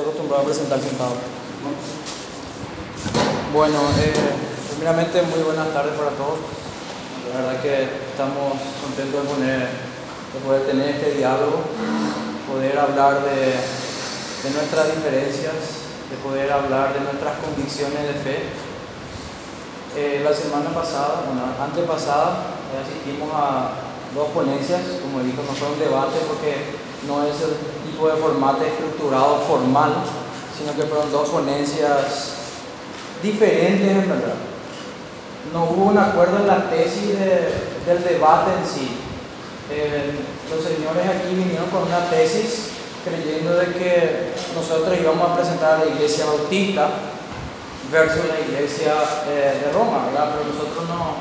acostumbrado a presentar sentado. Bueno, eh, primeramente muy buenas tardes para todos. La verdad que estamos contentos de, poner, de poder tener este diálogo, poder hablar de, de nuestras diferencias, de poder hablar de nuestras convicciones de fe. Eh, la semana pasada, bueno, antepasada, eh, asistimos a dos ponencias, como dijo, no fue un debate porque no es el tipo de formato estructurado formal, sino que fueron dos ponencias diferentes en verdad. No hubo un acuerdo en la tesis del debate en sí. Eh, los señores aquí vinieron con una tesis creyendo de que nosotros íbamos a presentar a la iglesia bautista versus la iglesia eh, de Roma, ¿verdad? Pero nosotros no,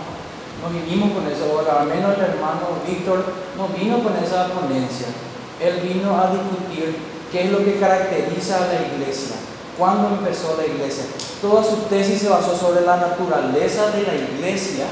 no vinimos con eso, ahora al menos el hermano Víctor no vino con esa ponencia. Él vino a discutir qué es lo que caracteriza a la iglesia, cuándo empezó la iglesia. Toda su tesis se basó sobre la naturaleza de la iglesia,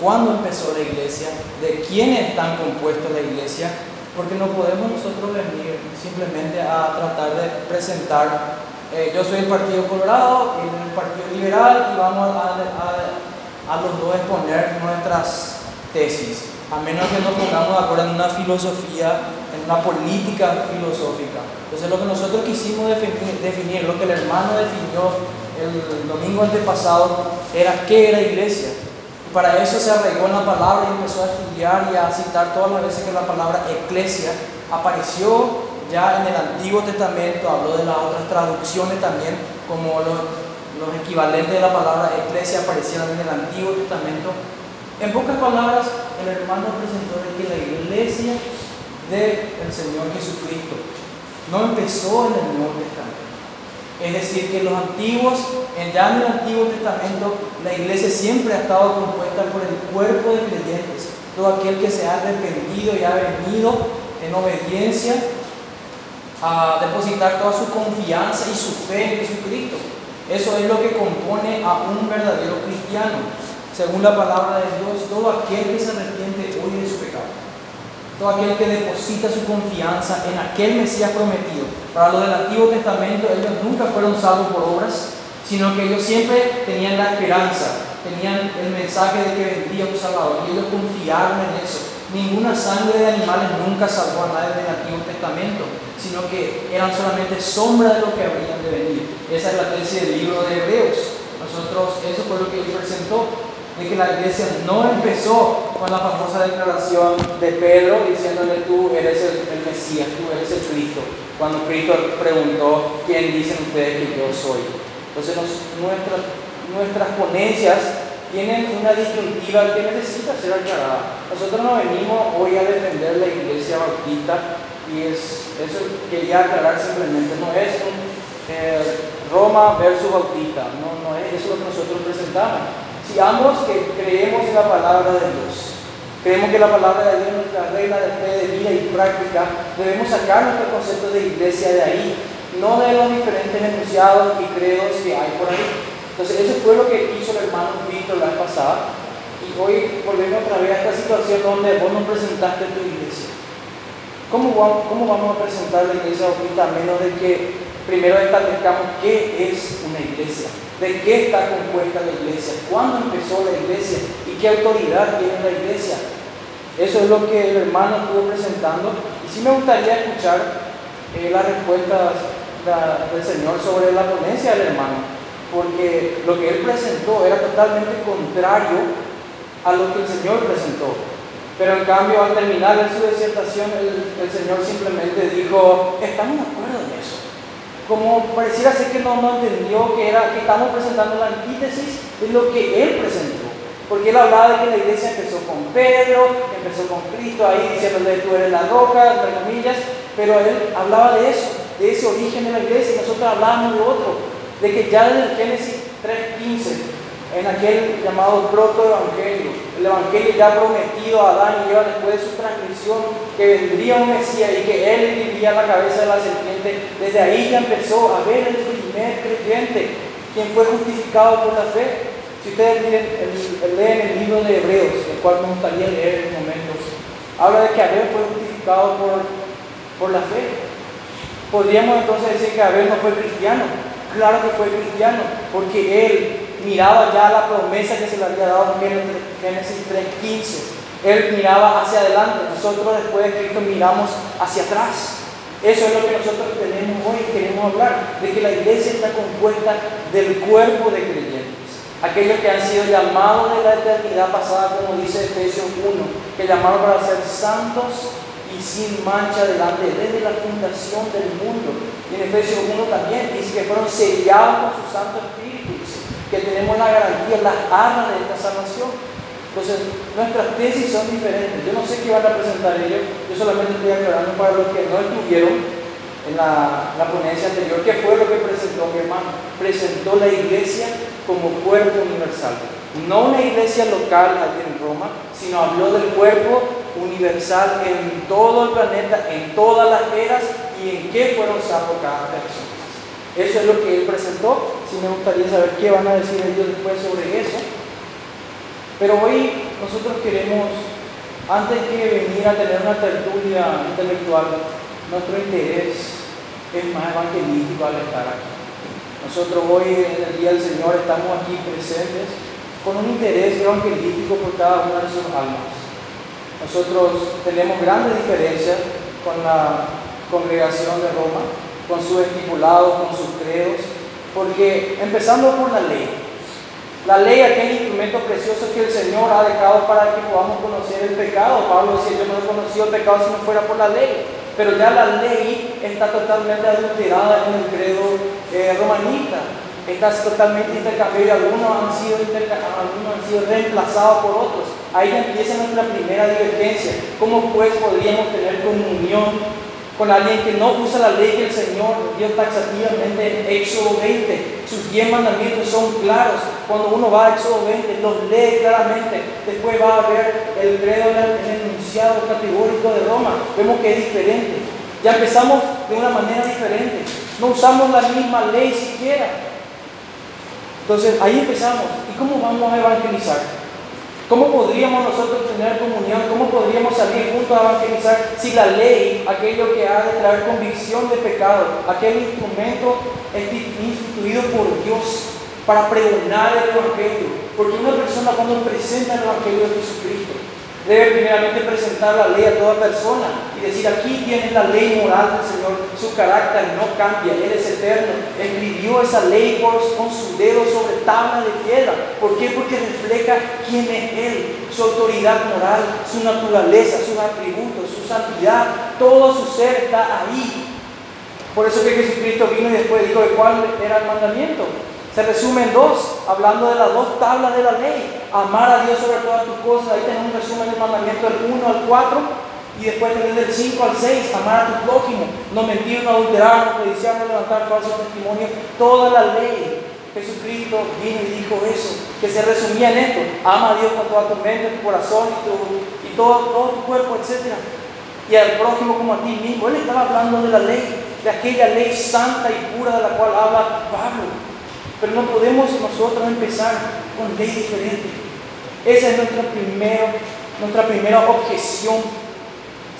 cuándo empezó la iglesia, de quiénes están compuestos la iglesia, porque no podemos nosotros venir simplemente a tratar de presentar, eh, yo soy el Partido Colorado y el Partido Liberal y vamos a, a, a los dos exponer nuestras tesis a menos que nos pongamos de acuerdo en una filosofía, una política filosófica. Entonces lo que nosotros quisimos definir, lo que el hermano definió el domingo antepasado, era qué era iglesia. Y para eso se arraigó en la palabra y empezó a estudiar y a citar todas las veces que la palabra eclesia apareció ya en el Antiguo Testamento, habló de las otras traducciones también, como los, los equivalentes de la palabra eclesia aparecieron en el Antiguo Testamento en pocas palabras, el hermano presentó de que la iglesia del Señor Jesucristo no empezó en el Nuevo Testamento. Es decir, que los antiguos, ya en el Antiguo Testamento, la iglesia siempre ha estado compuesta por el cuerpo de creyentes, todo aquel que se ha arrepentido y ha venido en obediencia a depositar toda su confianza y su fe en Jesucristo. Eso es lo que compone a un verdadero cristiano según la palabra de Dios, todo aquel que se arrepiente hoy de su pecado, todo aquel que deposita su confianza en aquel Mesías prometido. Para los del Antiguo Testamento, ellos nunca fueron salvos por obras, sino que ellos siempre tenían la esperanza, tenían el mensaje de que vendría un Salvador y ellos confiaron en eso. Ninguna sangre de animales nunca salvó a nadie del Antiguo Testamento, sino que eran solamente sombra de lo que habrían de venir. Esa es la tesis del libro de Hebreos. Nosotros, eso fue lo que él presentó de que la iglesia no empezó con la famosa declaración de Pedro diciéndole tú eres el, Mesías, tú eres el Cristo, cuando Cristo preguntó, ¿quién dicen ustedes que yo soy? Entonces nuestras, nuestras ponencias tienen una disyuntiva que necesita ser aclarada. Nosotros no venimos hoy a defender la iglesia bautista y es, eso quería aclarar simplemente, no es eh, Roma versus bautista, no, no es eso lo que nosotros presentamos si ambos que creemos en la palabra de Dios, creemos que la palabra de Dios es nuestra regla de fe, de vida y práctica, debemos sacar nuestro concepto de iglesia de ahí, no de los diferentes enunciados y credos que hay por ahí. Entonces, eso fue lo que hizo el hermano Víctor la vez pasada. Y hoy volvemos otra vez a esta situación donde vos nos presentaste tu iglesia. ¿Cómo vamos, cómo vamos a presentar la iglesia ahorita a menos de que primero establezcamos qué es una iglesia? De qué está compuesta la iglesia, cuándo empezó la iglesia y qué autoridad tiene la iglesia. Eso es lo que el hermano estuvo presentando. Y sí me gustaría escuchar eh, las respuestas del Señor sobre la ponencia del hermano, porque lo que él presentó era totalmente contrario a lo que el Señor presentó. Pero en cambio, al terminar en su disertación, el Señor simplemente dijo, estamos de acuerdo en eso como pareciera ser que no, no entendió que, era, que estamos presentando la antítesis de lo que él presentó. Porque él hablaba de que la iglesia empezó con Pedro, empezó con Cristo, ahí diciéndole tú eres la roca, entre comillas, pero él hablaba de eso, de ese origen de la iglesia, y nosotros hablábamos de otro, de que ya desde el Génesis 3.15 en aquel llamado proto-evangelio, el evangelio ya prometido a Adán y Eva después de su transmisión, que vendría un Mesías y que él viviría la cabeza de la serpiente, desde ahí ya empezó a ver el primer creyente, quien fue justificado por la fe. Si ustedes leen el, libro de Hebreos, el cual me gustaría leer en un momento, habla de que Abel fue justificado por, por la fe. Podríamos entonces decir que Abel no fue cristiano. Claro que fue cristiano, porque él miraba ya la promesa que se le había dado en Génesis 3.15. Él miraba hacia adelante, nosotros después de Cristo miramos hacia atrás. Eso es lo que nosotros tenemos hoy, queremos hablar, de que la iglesia está compuesta del cuerpo de creyentes. Aquellos que han sido llamados de la eternidad pasada, como dice Efesios 1, que llamaron para ser santos y sin mancha delante desde la fundación del mundo. Y en Efesios 1 también dice que fueron sellados con su Santo Espíritu, que tenemos la garantía, las armas de esta salvación. Entonces, nuestras tesis son diferentes. Yo no sé qué van a presentar ellos, yo solamente estoy aclarando para los que no estuvieron en la, la ponencia anterior, qué fue lo que presentó mi hermano. Presentó la iglesia como cuerpo universal. No una iglesia local aquí en Roma, sino habló del cuerpo universal en todo el planeta, en todas las eras y en qué fueron salvos cada persona. Eso es lo que él presentó. Si me gustaría saber qué van a decir ellos después sobre eso. Pero hoy nosotros queremos, antes que venir a tener una tertulia intelectual, nuestro interés es más evangelístico al estar aquí. Nosotros hoy en el Día del Señor estamos aquí presentes con un interés evangelístico por cada una de sus almas. Nosotros tenemos grandes diferencias con la congregación de Roma, con sus estipulados, con sus credos, porque empezando por la ley, la ley, aquel instrumento precioso que el Señor ha dejado para que podamos conocer el pecado. Pablo decía, yo no he conocido el pecado si no fuera por la ley. Pero ya la ley está totalmente adulterada en el credo eh, romanista. Está totalmente intercambiada. Algunos han, sido algunos han sido reemplazados por otros. Ahí empieza nuestra primera divergencia. ¿Cómo pues podríamos tener comunión con alguien que no usa la ley que el Señor dio taxativamente en Éxodo 20. Sus diez mandamientos son claros. Cuando uno va a Éxodo 20, los lee claramente. Después va a ver el credo en el enunciado categórico de Roma. Vemos que es diferente. Ya empezamos de una manera diferente. No usamos la misma ley siquiera. Entonces ahí empezamos. ¿Y cómo vamos a evangelizar? ¿Cómo podríamos nosotros tener comunión? ¿Cómo podríamos salir juntos a evangelizar si la ley, aquello que ha de traer convicción de pecado, aquel instrumento es instituido por Dios para pregonar el Evangelio? Porque una persona cuando presenta el Evangelio de Jesucristo, debe primeramente presentar la ley a toda persona y decir, aquí tiene la ley moral del Señor, su carácter no cambia, Él es eterno, escribió esa ley con su dedo sobre tabla de piedra. ¿Por qué? Porque refleja quién es Él, su autoridad moral, su naturaleza, sus atributos, su santidad, todo su ser está ahí. Por eso que Jesucristo vino y después dijo de cuál era el mandamiento. Se resume en dos, hablando de las dos tablas de la ley. Amar a Dios sobre todas tus cosas. Ahí tenemos un resumen del mandamiento del 1 al 4. Y después tenemos del 5 al 6, amar a tu prójimo. No mentir, no adulterar, no codiciar, no levantar falsos testimonios. Toda la ley. Jesucristo vino y dijo eso, que se resumía en esto. Ama a Dios con toda tu mente, tu corazón y, tu, y todo, todo tu cuerpo, etc. Y al prójimo como a ti mismo. Él estaba hablando de la ley, de aquella ley santa y pura de la cual habla Pablo. Pero no podemos nosotros empezar con ley diferente. Esa es nuestra, primero, nuestra primera objeción.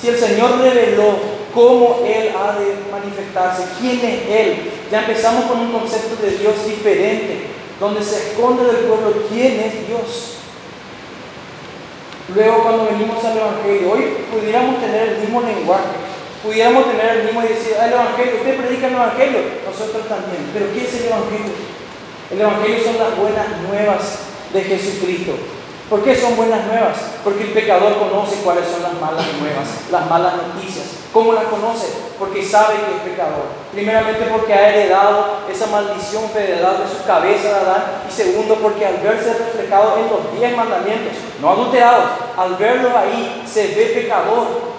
Si el Señor reveló cómo Él ha de manifestarse, quién es Él, ya empezamos con un concepto de Dios diferente, donde se esconde del pueblo quién es Dios. Luego cuando venimos al Evangelio, hoy pudiéramos tener el mismo lenguaje, pudiéramos tener el mismo y decir, ah, el Evangelio, usted predica el Evangelio, nosotros también, pero ¿qué es el Evangelio? El Evangelio son las buenas nuevas de Jesucristo. ¿Por qué son buenas nuevas? Porque el pecador conoce cuáles son las malas nuevas, las malas noticias. ¿Cómo las conoce? Porque sabe que es pecador. Primeramente porque ha heredado esa maldición federal de su cabeza de Adán. Y segundo porque al verse reflejado en los diez mandamientos, no adulterados, al verlo ahí se ve pecador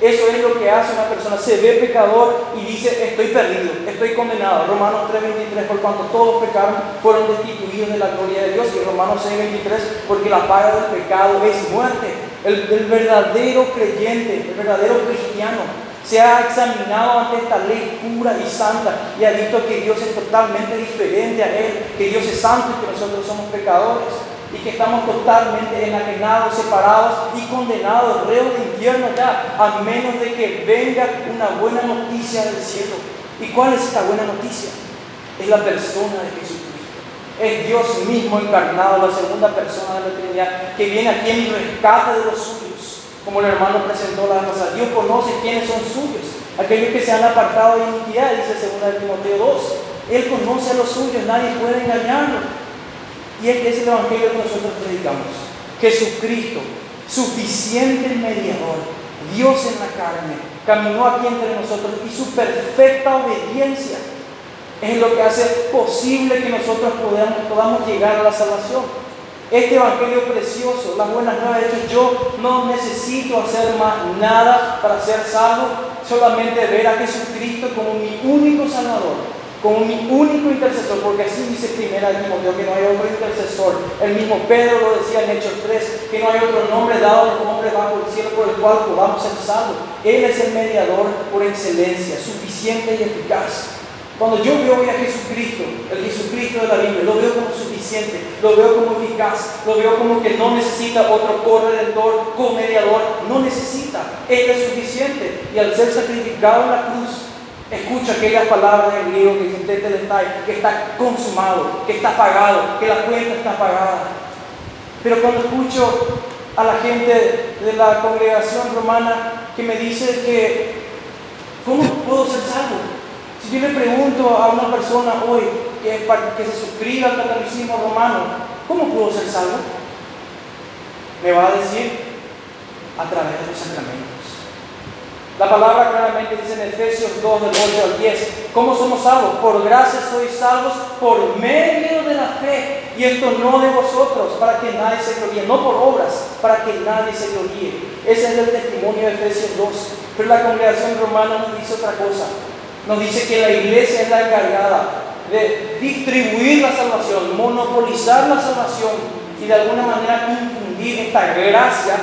eso es lo que hace una persona. Se ve pecador y dice, estoy perdido, estoy condenado. Romanos 3:23, por cuanto todos pecaron, fueron destituidos de la gloria de Dios. Y Romanos 6:23, porque la paga del pecado es muerte. El, el verdadero creyente, el verdadero cristiano, se ha examinado ante esta ley pura y santa y ha visto que Dios es totalmente diferente a Él, que Dios es santo y que nosotros somos pecadores. Y que estamos totalmente enajenados, separados y condenados, reos de infierno ya, a menos de que venga una buena noticia del cielo. ¿Y cuál es esta buena noticia? Es la persona de Jesucristo. Es Dios mismo encarnado, la segunda persona de la Trinidad, que viene aquí en rescate de los suyos. Como el hermano presentó la pasada, Dios conoce quiénes son suyos, aquellos que se han apartado de iniquidad, dice 2 Timoteo 2. Él conoce a los suyos, nadie puede engañarlo. Y este es el Evangelio que nosotros predicamos. Jesucristo, suficiente mediador, Dios en la carne, caminó aquí entre nosotros y su perfecta obediencia es lo que hace posible que nosotros podamos, podamos llegar a la salvación. Este evangelio precioso, las buenas nuevas, de hecho yo no necesito hacer más nada para ser salvo, solamente ver a Jesucristo como mi único salvador como mi único intercesor, porque así dice primera de Timoteo, que no hay otro intercesor. El mismo Pedro lo decía en Hechos 3, que no hay otro nombre dado al hombre bajo el cielo por el cual podamos ser salvos. Él es el mediador por excelencia, suficiente y eficaz. Cuando yo veo a Jesucristo, el Jesucristo de la Biblia, lo veo como suficiente, lo veo como eficaz, lo veo como que no necesita otro corredentor, co-mediador, no necesita, Él es suficiente. Y al ser sacrificado en la cruz, Escucha aquellas palabras en griego que dice que está consumado, que está pagado, que la cuenta está pagada. Pero cuando escucho a la gente de la congregación romana que me dice que, ¿cómo puedo ser salvo? Si yo le pregunto a una persona hoy que, que se suscriba al catolicismo romano, ¿cómo puedo ser salvo? Me va a decir a través de los sacramentos. La palabra claramente dice en Efesios 2, del 8 al 10, ¿cómo somos salvos? Por gracia sois salvos por medio de la fe. Y esto no de vosotros, para que nadie se gloríe, no por obras, para que nadie se gloríe. Ese es el testimonio de Efesios 2. Pero la congregación romana nos dice otra cosa. Nos dice que la iglesia es la encargada de distribuir la salvación, monopolizar la salvación y de alguna manera infundir esta gracia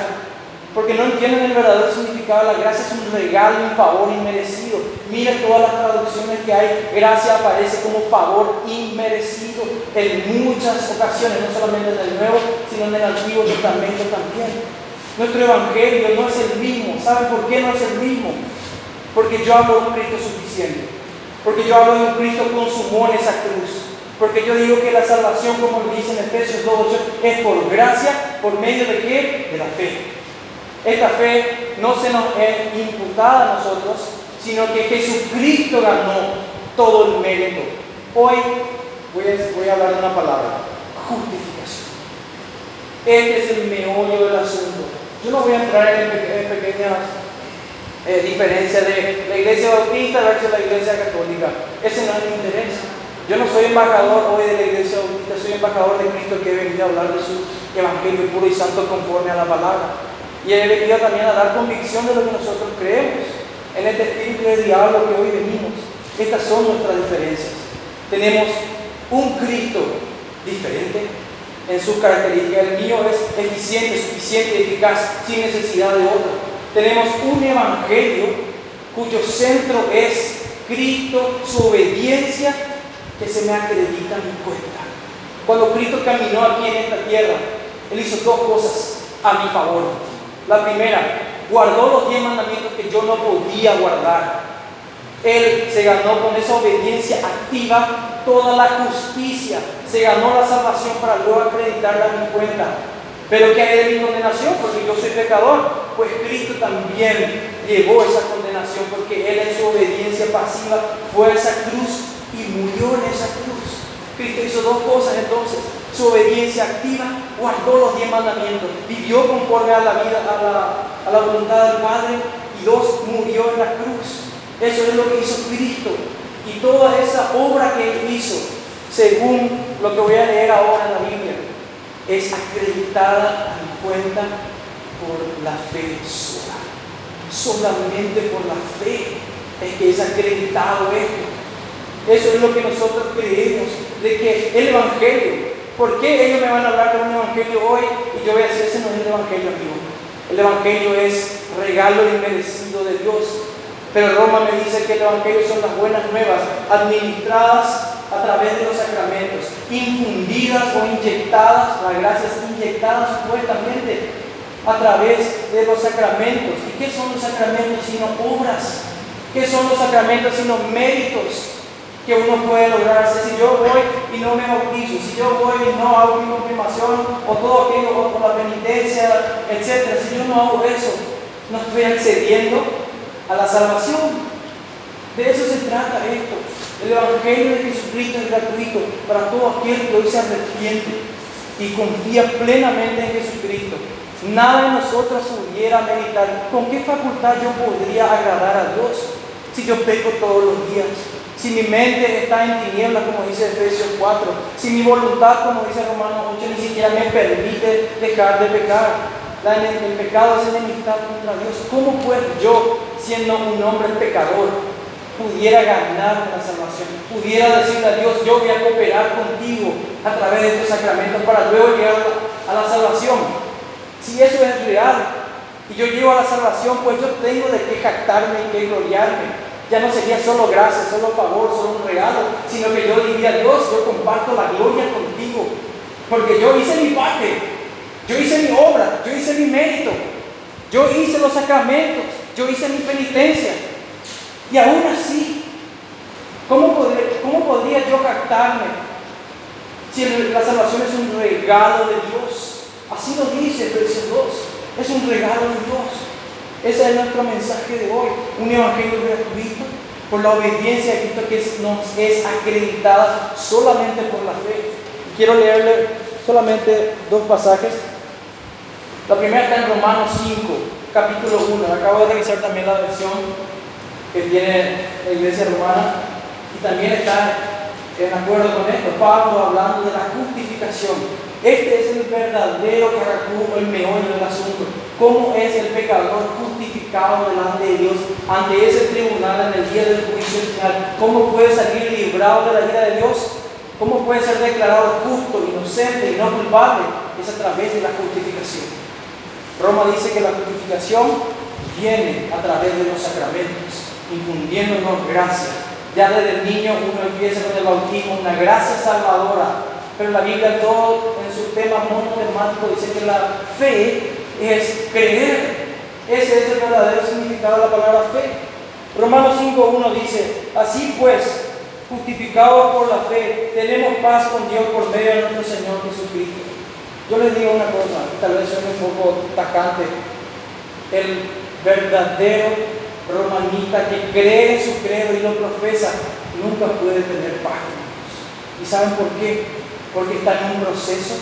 porque no entienden el verdadero significado de la gracia, es un regalo, un favor inmerecido. Mira todas las traducciones que hay, gracia aparece como favor inmerecido en muchas ocasiones, no solamente en el Nuevo, sino en el Antiguo Testamento también. Nuestro Evangelio no es el mismo. ¿Saben por qué no es el mismo? Porque yo hablo de un Cristo suficiente. Porque yo hablo de un Cristo consumó en esa cruz. Porque yo digo que la salvación, como dice en Efesios 2.8, es por gracia, por medio de qué? De la fe. Esta fe no se nos es imputada a nosotros, sino que Jesucristo ganó todo el mérito. Hoy voy a, hablar de una palabra, justificación. Este es el meollo del asunto. Yo no voy a entrar en, pequeñas eh, diferencias de la iglesia bautista versus la iglesia católica. Ese no es mi interés. Yo no soy embajador hoy de la iglesia bautista, soy embajador de Cristo que he venido a hablar de su evangelio puro y santo conforme a la palabra. Y he venido también a dar convicción de lo que nosotros creemos en este espíritu de diálogo que hoy venimos. Estas son nuestras diferencias. Tenemos un Cristo diferente en sus características. El mío es eficiente, suficiente, eficaz, sin necesidad de otro. Tenemos un evangelio cuyo centro es Cristo, su obediencia, que se me acredita en mi cuenta. Cuando Cristo caminó aquí en esta tierra, Él hizo dos cosas a mi favor. La primera, guardó los diez mandamientos que yo no podía guardar. Él se ganó con esa obediencia activa toda la justicia, se ganó la salvación para luego acreditarla en mi cuenta. Pero que hay de mi condenación? Porque yo soy pecador. Pues Cristo también llevó esa condenación porque Él en su obediencia pasiva fue a esa cruz y murió en esa cruz. Cristo hizo dos cosas entonces su obediencia activa, guardó los diez mandamientos, vivió conforme a la vida, a la, voluntad del Padre y dos, murió en la cruz. Eso es lo que hizo Cristo. Y toda esa obra que Él hizo, según lo que voy a leer ahora en la Biblia, es acreditada a mi cuenta por la fe sola. Solamente por la fe es que es acreditado esto. Eso es lo que nosotros creemos, de que el Evangelio ¿Por qué ellos me van a hablar de un evangelio hoy y yo voy a decir, ese no es el evangelio amigo? El evangelio es regalo inmerecido de Dios. Pero Roma me dice que el evangelio son las buenas nuevas, administradas a través de los sacramentos, infundidas o inyectadas, las gracias inyectadas supuestamente a través de los sacramentos. ¿Y qué son los sacramentos sino obras? ¿Qué son los sacramentos sino méritos? que uno puede lograr. Si yo voy y no me bautizo, si yo voy y no hago mi confirmación, o todo aquello, o por la penitencia, etc. Si yo no hago eso, no estoy accediendo a la salvación. De eso se trata esto. El Evangelio de Jesucristo es gratuito para todo aquel que hoy se arrepiente y confía plenamente en Jesucristo. Nada de nosotros pudiera meditar. ¿Con qué facultad yo podría agradar a Dios si yo peco todos los días? Si mi mente está en tinieblas, como dice Efesios 4, si mi voluntad, como dice Romanos 8, ni siquiera me permite dejar de pecar. el pecado es enemistad contra Dios. ¿Cómo pues yo, siendo un hombre pecador, pudiera ganar la salvación, pudiera decirle a Dios, yo voy a cooperar contigo a través de estos sacramentos para luego llegar a la salvación. Si eso es real y yo llego a la salvación, pues yo tengo de qué jactarme y qué gloriarme. Ya no sería solo gracia, solo favor, solo un regalo, sino que yo diría, Dios, yo comparto la gloria contigo, porque yo hice mi parte, yo hice mi obra, yo hice mi mérito, yo hice los sacramentos, yo hice mi penitencia, y aún así, ¿cómo podría, cómo podría yo captarme si la salvación es un regalo de Dios? Así lo dice Efesios 2, es un regalo de Dios. Ese es nuestro mensaje de hoy, un evangelio gratuito por la obediencia de Cristo que nos es acreditada solamente por la fe. Quiero leerle solamente dos pasajes. La primera está en Romanos 5, capítulo 1. Acabo de revisar también la versión que tiene la iglesia romana y también está en acuerdo con esto, Pablo hablando de la justificación. Este es el verdadero caraculo, el meollo del asunto. ¿Cómo es el pecador justificado delante de Dios ante ese tribunal en el día del juicio final? ¿Cómo puede salir librado de la ira de Dios? ¿Cómo puede ser declarado justo, inocente y no culpable? Es a través de la justificación. Roma dice que la justificación viene a través de los sacramentos infundiéndonos gracia. Ya desde el niño uno empieza con el bautismo, una gracia salvadora. Pero la Biblia todo en su tema monotemático dice que la fe es creer. Ese es el verdadero significado de la palabra fe. Romanos 5.1 dice, así pues, justificados por la fe, tenemos paz con Dios por medio de nuestro Señor Jesucristo. Yo les digo una cosa, tal vez soy un poco tacante. El verdadero romanita que cree en su credo y lo profesa, nunca puede tener paz ¿Y saben por qué? Porque está en un proceso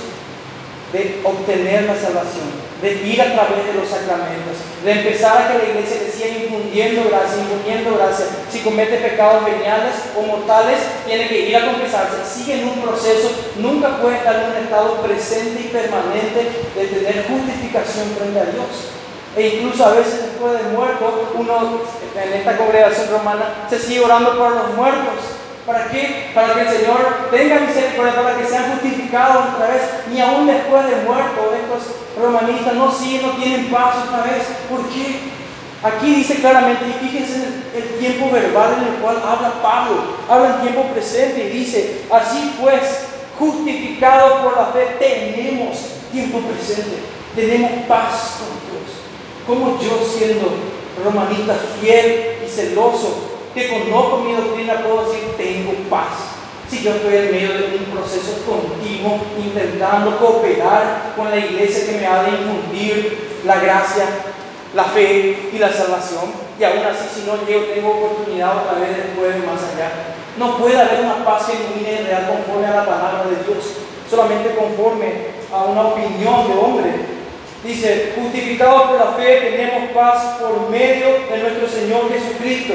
de obtener la salvación, de ir a través de los sacramentos, de empezar a que la iglesia le siga infundiendo gracia, infundiendo gracia. Si comete pecados veniales o mortales, tiene que ir a confesarse. Sigue en un proceso, nunca puede estar en un estado presente y permanente de tener justificación frente a Dios. E incluso a veces después de muerto, uno en esta congregación romana se sigue orando por los muertos. ¿Para qué? Para que el Señor tenga misericordia, para que sean justificados otra vez. Ni aún después de muerto, estos romanistas no siguen, no tienen paz otra vez. ¿Por qué? Aquí dice claramente, y fíjense en el, tiempo verbal en el cual habla Pablo, habla en tiempo presente y dice, así pues, justificados por la fe, tenemos tiempo presente, tenemos paz con Dios. Como yo siendo romanista fiel y celoso, que conozco mi doctrina, puedo decir, tengo paz. Si yo estoy en medio de un proceso continuo, intentando cooperar con la iglesia que me ha de infundir la gracia, la fe y la salvación, y aún así si no llego, tengo oportunidad otra vez después más allá. No puede haber una paz genuina y real conforme a la palabra de Dios, solamente conforme a una opinión de hombre Dice, justificados por la fe tenemos paz por medio de nuestro Señor Jesucristo.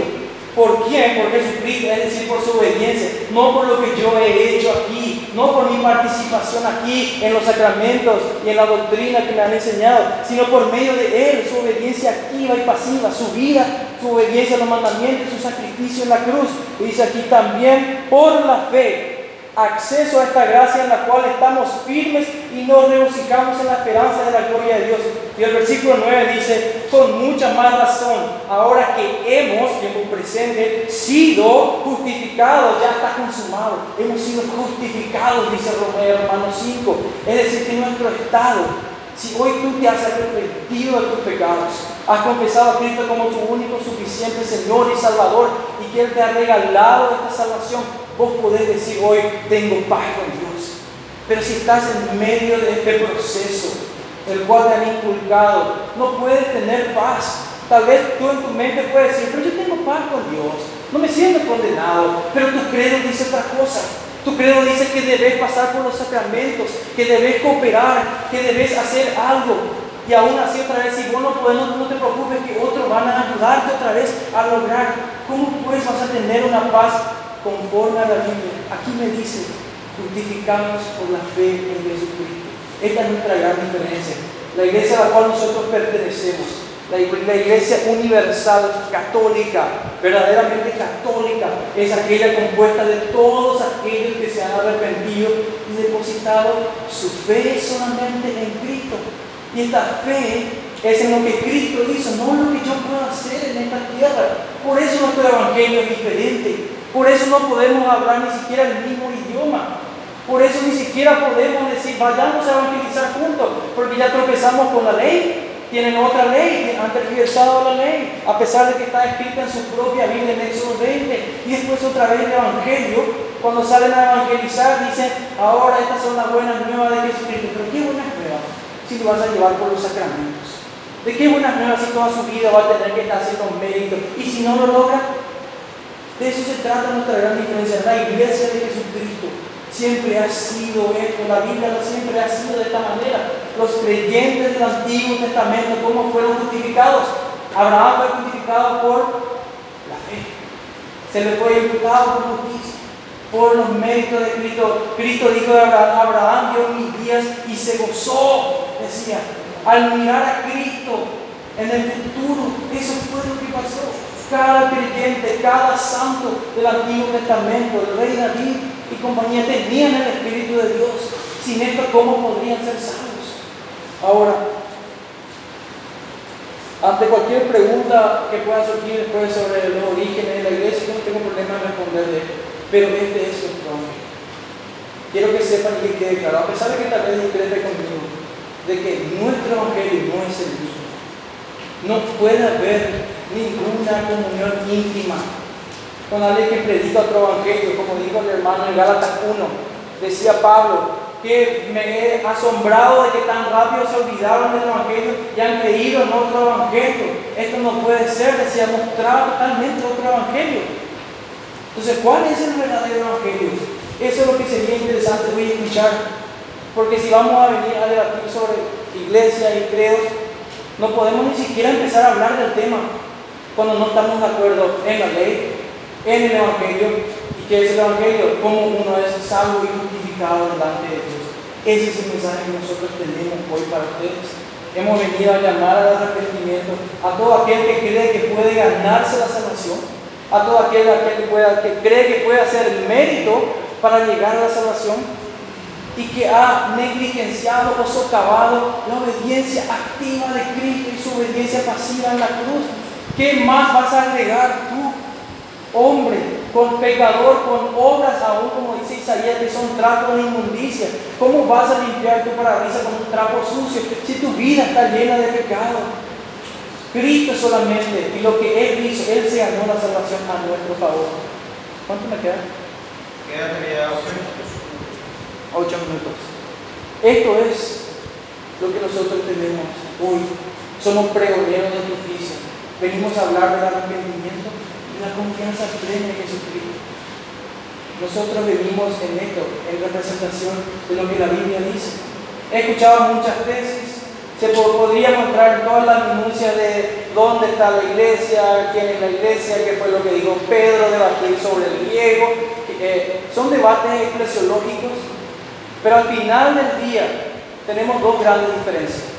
¿Por quién? Por Jesucristo, es decir, por su obediencia, no por lo que yo he hecho aquí, no por mi participación aquí en los sacramentos y en la doctrina que me han enseñado, sino por medio de Él, su obediencia activa y pasiva, su vida, su obediencia a los mandamientos, su sacrificio en la cruz. Y dice aquí también por la fe acceso a esta gracia en la cual estamos firmes y nos regocijamos en la esperanza de la gloria de Dios. Y el versículo 9 dice, con mucha más razón, ahora que hemos, tiempo presente, sido justificados, ya está consumado, hemos sido justificados, dice hermano 5, es decir, que nuestro estado, si hoy tú te has arrepentido de tus pecados, has confesado a Cristo como tu único suficiente Señor y Salvador y que Él te ha regalado esta salvación, vos podés decir hoy, tengo paz con Dios. Pero si estás en medio de este proceso, el cual te han inculcado, no puedes tener paz. Tal vez tú en tu mente puedes decir, pero yo tengo paz con Dios, no me siento condenado, pero tu credo dice otra cosa. Tu credo dice que debes pasar por los sacramentos, que debes cooperar, que debes hacer algo. Y aún así otra vez, si vos no puedes, no, te preocupes que otros van a ayudarte otra vez a lograr. ¿Cómo pues vas a tener una paz conforme a la Biblia. Aquí me dice, justificamos por la fe en Jesucristo. Esta es nuestra gran diferencia. La iglesia a la cual nosotros pertenecemos, la, iglesia universal católica, verdaderamente católica, es aquella compuesta de todos aquellos que se han arrepentido y depositado su fe solamente en Cristo. Y esta fe es en lo que Cristo hizo, no en lo que yo puedo hacer en esta tierra. Por eso nuestro evangelio es diferente. Por eso no podemos hablar ni siquiera el mismo idioma. Por eso ni siquiera podemos decir, vayamos a evangelizar juntos, porque ya tropezamos con la ley. Tienen otra ley, han tergiversado la ley, a pesar de que está escrita en su propia Biblia en Éxodo 20. Y después otra vez el Evangelio, cuando salen a evangelizar, dicen, ahora estas son las buenas nuevas de Jesucristo. Pero qué buenas nuevas si lo vas a llevar por los sacramentos. ¿De qué buenas nuevas si toda su vida va a tener que estar haciendo mérito? Y si no lo logra, de eso se trata nuestra gran diferencia. La iglesia de Jesucristo siempre ha sido esto, la Biblia siempre ha sido de esta manera. Los creyentes del Antiguo Testamento, ¿cómo fueron justificados? Abraham fue justificado por la fe. Se le fue imputado por justicia, por los méritos de Cristo. Cristo dijo de Abraham, Abraham dio mis días y se gozó, decía, al mirar a Cristo en el futuro fue lo que pasó cada creyente, cada santo del Antiguo Testamento, el rey David y compañía tenían el Espíritu de Dios. Sin esto, ¿cómo podrían ser salvos? Ahora, ante cualquier pregunta que pueda surgir después sobre los orígenes de la iglesia, no tengo problema en responderle, pero este es el nombre. Quiero que sepan y que quede claro, a pesar de que tal vez discrete conmigo, de que nuestro evangelio no es el mismo. No puede haber ninguna comunión íntima con alguien que predica otro evangelio, como dijo el hermano en Gálatas 1. Decía Pablo, que me he asombrado de que tan rápido se olvidaron del Evangelio y han creído en otro Evangelio. Esto no puede ser, decía, mostrar totalmente otro Evangelio. Entonces, ¿cuál es el verdadero Evangelio? Eso es lo que sería interesante hoy escuchar. Porque si vamos a venir a debatir sobre iglesia y credos, no podemos ni siquiera empezar a hablar del tema cuando no estamos de acuerdo en la ley, en el Evangelio, y qué es el Evangelio, cómo uno es salvo y justificado delante de Dios. Ese es el mensaje que nosotros tenemos hoy para ustedes. Hemos venido a llamar al arrepentimiento a todo aquel que cree que puede ganarse la salvación, a todo aquel, que, pueda, que cree que puede hacer el mérito para llegar a la salvación y que ha negligenciado o socavado la obediencia activa de Cristo y su obediencia pasiva en la cruz. ¿Qué más vas a agregar tú, hombre, con pecador, con obras aún, como dice Isaías, que son trapos de inmundicia? ¿Cómo vas a limpiar tu parabrisas con un trapo sucio si tu vida está llena de pecado? Cristo solamente, y lo que Él hizo, Él se ganó la salvación a nuestro favor. ¿Cuánto me queda? Queda ocho minutos. Ocho minutos. Esto es lo que nosotros tenemos hoy. Somos pregoneros de justicia venimos a hablar del arrepentimiento y la confianza plena en Jesucristo. Nosotros venimos en esto, en representación de lo que la Biblia dice. He escuchado muchas tesis, se podría mostrar todas las minucias de dónde está la iglesia, quién es la iglesia, qué fue lo que dijo Pedro, debatir sobre el griego. Eh, son debates eclesiológicos, pero al final del día tenemos dos grandes diferencias.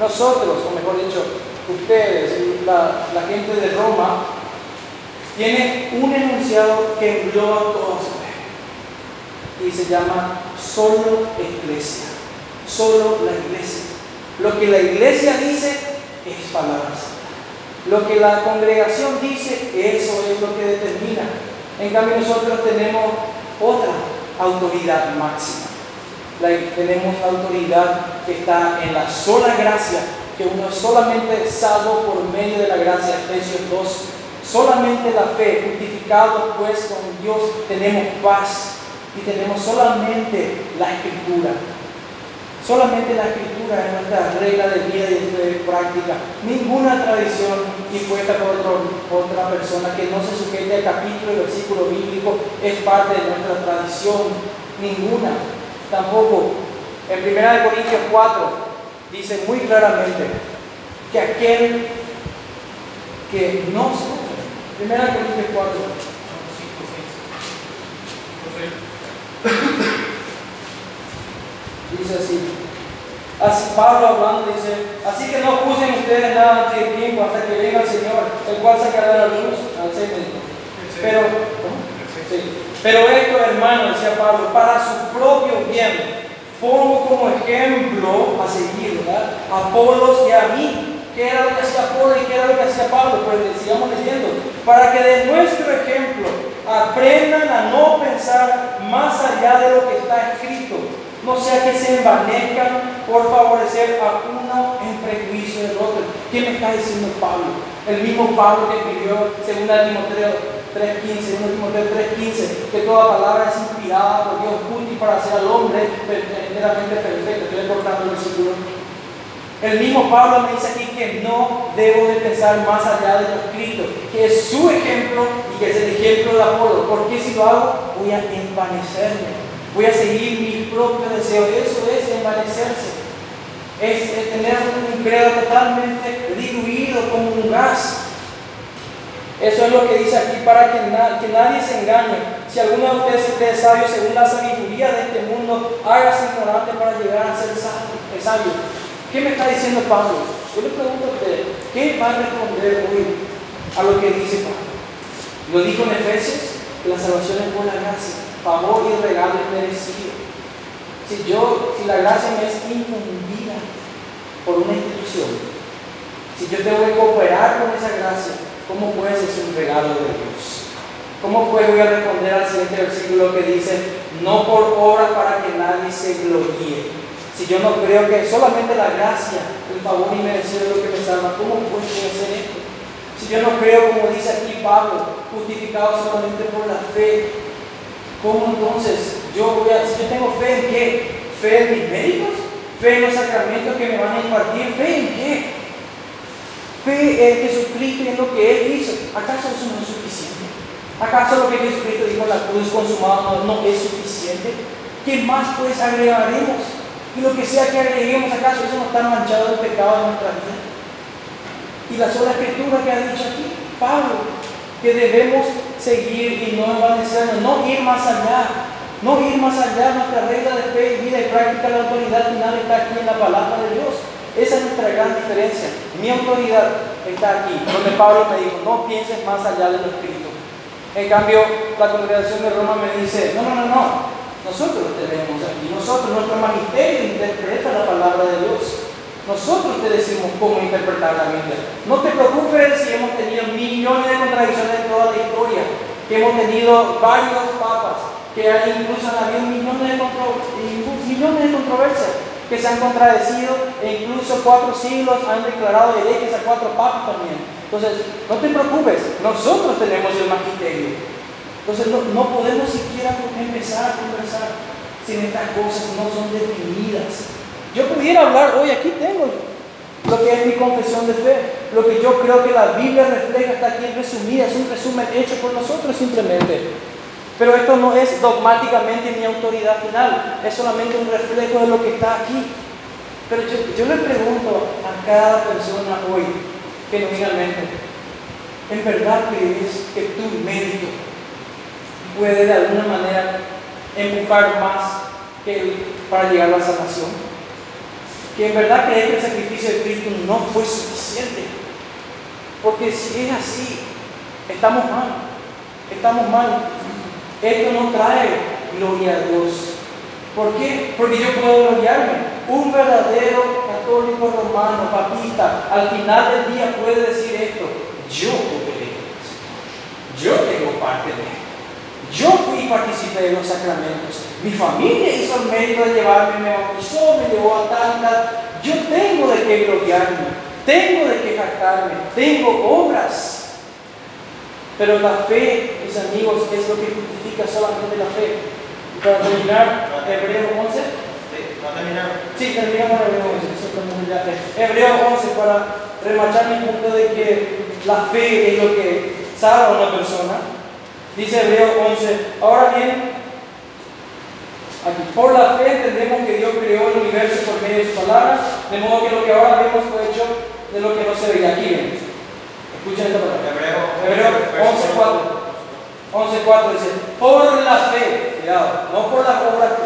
Nosotros, o mejor dicho, ustedes, la, la gente de Roma, tiene un enunciado que engloba toda su fe. y se llama solo iglesia, solo la iglesia. Lo que la iglesia dice es palabra. Lo que la congregación dice, eso es lo que determina. En cambio nosotros tenemos otra autoridad máxima. tenemos la autoridad que está en la sola gracia, que uno es solamente salvo por medio de la gracia, Efesios 2. Solamente la fe, justificado pues con Dios, tenemos paz y tenemos solamente la escritura. Solamente la escritura es nuestra regla de vida y de práctica. Ninguna tradición impuesta por, por otra persona que no se sujete al capítulo y versículo bíblico es parte de nuestra tradición. Ninguna. Tampoco. En 1 Corintios 4 dice muy claramente que aquel que no se... 1 Corintios 4. Dice así. Así Pablo hablando dice, así que no juzguen ustedes nada antes de tiempo hasta que venga el Señor, el cual sacará la luz al séptimo. Pero, sí. pero esto, hermano, decía Pablo, para su propio bien, pongo como ejemplo a seguir, ¿verdad? A Apolos y a mí. ¿Qué era lo que hacía Apolo y qué era lo que hacía Pablo? Pues sigamos leyendo. Para que de nuestro ejemplo aprendan a no pensar más allá de lo que está escrito no sea que se envanezcan por favorecer a uno en prejuicio del otro. ¿Qué me está diciendo Pablo? El mismo Pablo que escribió, según Timoteo 3.15, 2 Timoteo 3.15, que toda palabra es inspirada por Dios, útil para hacer al hombre enteramente perfecto. Estoy cortando el versículo. El mismo Pablo me dice aquí que no debo de pensar más allá de lo escrito, que es su ejemplo y que es el ejemplo de Apolo, porque si lo hago voy a envanecerme voy a seguir mi propio deseo. Eso es envanecerse. Es, tener un credo totalmente diluido como un gas. Eso es lo que dice aquí para que, nadie se engañe. Si alguno de ustedes es sabio según la sabiduría de este mundo, hágase ignorante para llegar a ser sabio. ¿Qué me está diciendo Pablo? Yo le pregunto a usted, ¿qué va a responder hoy a lo que dice Pablo? Lo dijo en Efesios, la salvación es por la gracia favor y regalo merecido. Si yo, si la gracia me es infundida por una institución, si yo tengo que cooperar con esa gracia, ¿cómo puede ser un regalo de Dios? ¿Cómo pues voy a responder al siguiente versículo que dice, no por obra para que nadie se gloríe? Si yo no creo que solamente la gracia, el favor y merecido es lo que me salva, ¿cómo puedo hacer esto? Si yo no creo, como dice aquí Pablo, justificado solamente por la fe, ¿Cómo entonces yo voy a, si yo tengo fe en qué? ¿Fe en mis médicos? ¿Fe en los sacramentos que me van a impartir? ¿Fe en qué? Fe en Jesucristo y en lo que Él hizo. ¿Acaso eso no es suficiente? ¿Acaso lo que Jesucristo dijo la cruz consumado no, es suficiente? ¿Qué más pues agregaremos? Y lo que sea que agreguemos, ¿acaso eso no está manchado del pecado de nuestra vida? Y la sola escritura que ha dicho aquí, Pablo, que debemos seguir y no envanecernos, no ir más allá, no ir más allá. Nuestra regla de fe y vida y práctica, la autoridad final está aquí en la palabra de Dios. Esa es nuestra gran diferencia. Mi autoridad está aquí, donde Pablo me dijo, no pienses más allá de lo escrito. En cambio, la congregación de Roma me dice, no, no, no, no, nosotros tenemos aquí, nosotros, nuestro magisterio interpreta la palabra de Dios. Nosotros te decimos cómo interpretar la Biblia. No te preocupes si hemos tenido millones de contradicciones en toda la historia, que hemos tenido varios papas, que hay incluso han habido millones de, millones de controversias que se han contradecido e incluso cuatro siglos han declarado herejes a cuatro papas también. Entonces, no te preocupes, nosotros tenemos el magisterio. Entonces, no, no podemos siquiera empezar a conversar si estas cosas no son definidas. Yo pudiera hablar, hoy aquí tengo lo que es mi confesión de fe, lo que yo creo que la Biblia refleja está aquí resumida, es un resumen hecho por nosotros simplemente. Pero esto no es dogmáticamente mi autoridad final, es solamente un reflejo de lo que está aquí. Pero yo, le pregunto a cada persona hoy, genuinamente, ¿en verdad crees que tu mérito puede de alguna manera empujar más que para llegar a la salvación? que en verdad creer que el sacrificio de Cristo no fue suficiente. Porque si es así, estamos mal, estamos mal. Esto no trae gloria a Dios. ¿Por qué? Porque yo puedo gloriarme. Un verdadero católico romano, papista, al final del día puede decir esto, yo cooperé yo tengo parte de esto. Yo fui y participé de los sacramentos. Mi familia hizo el mérito de llevarme, me bautizó, me llevó a tantas. Yo tengo de qué gloriarme, tengo de qué jactarme, tengo obras. Pero la fe, mis amigos, es lo que justifica solamente la fe. Y para terminar, Hebreo 11. Sí, no terminaron. Sí, terminamos Hebreo 11. eso estamos ya. Hebreo 11 para remachar mi punto de que la fe es lo que salva a una persona. Dice Hebreo 11. Ahora bien, aquí, por la fe entendemos que Dios creó el universo por medio de su palabra, de modo que lo que ahora vemos fue hecho de lo que no se veía. Aquí ven. Escuchen esta palabra. Hebreo, Hebreo 11.4. 11.4 dice, por la fe, cuidado, no por la obra,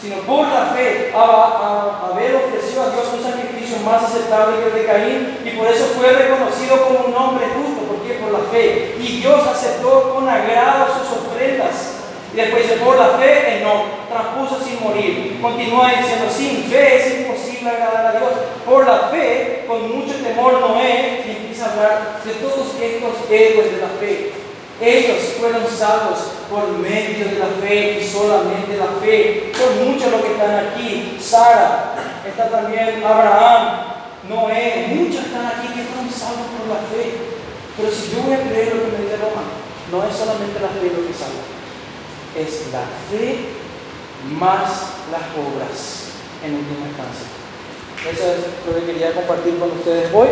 sino por la fe, Abel ofreció a Dios un sacrificio más aceptable que el de Caín y por eso fue reconocido como un hombre justo, porque por la fe. Y Dios aceptó con agrado sus ofrendas. Y después dice, por la fe, no, transpuso sin morir. Continúa diciendo, sin fe es imposible agradar a Dios. Por la fe, con mucho temor Noé, hablar de todos estos héroes de la fe. Ellos fueron salvos por medio de la fe y solamente la fe. Son muchos los que están aquí. Sara, está también Abraham, Noé, muchos están aquí que fueron salvos por la fe. Pero si yo voy a creer lo que me dice Roma, no es solamente la fe lo que salva, es la fe más las obras en última instancia. Eso es lo que quería compartir con ustedes hoy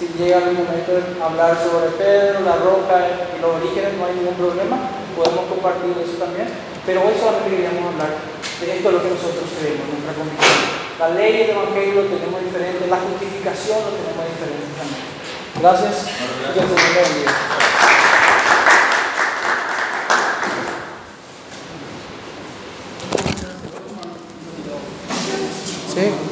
si llega algún momento de hablar sobre Pedro, la roca y los orígenes, no hay ningún problema, podemos compartir eso también, pero hoy solamente queríamos hablar de esto es lo que nosotros creemos, nuestra convicción. La ley y el Evangelio lo tenemos diferente, la justificación lo tenemos diferente también. Gracias. Sí.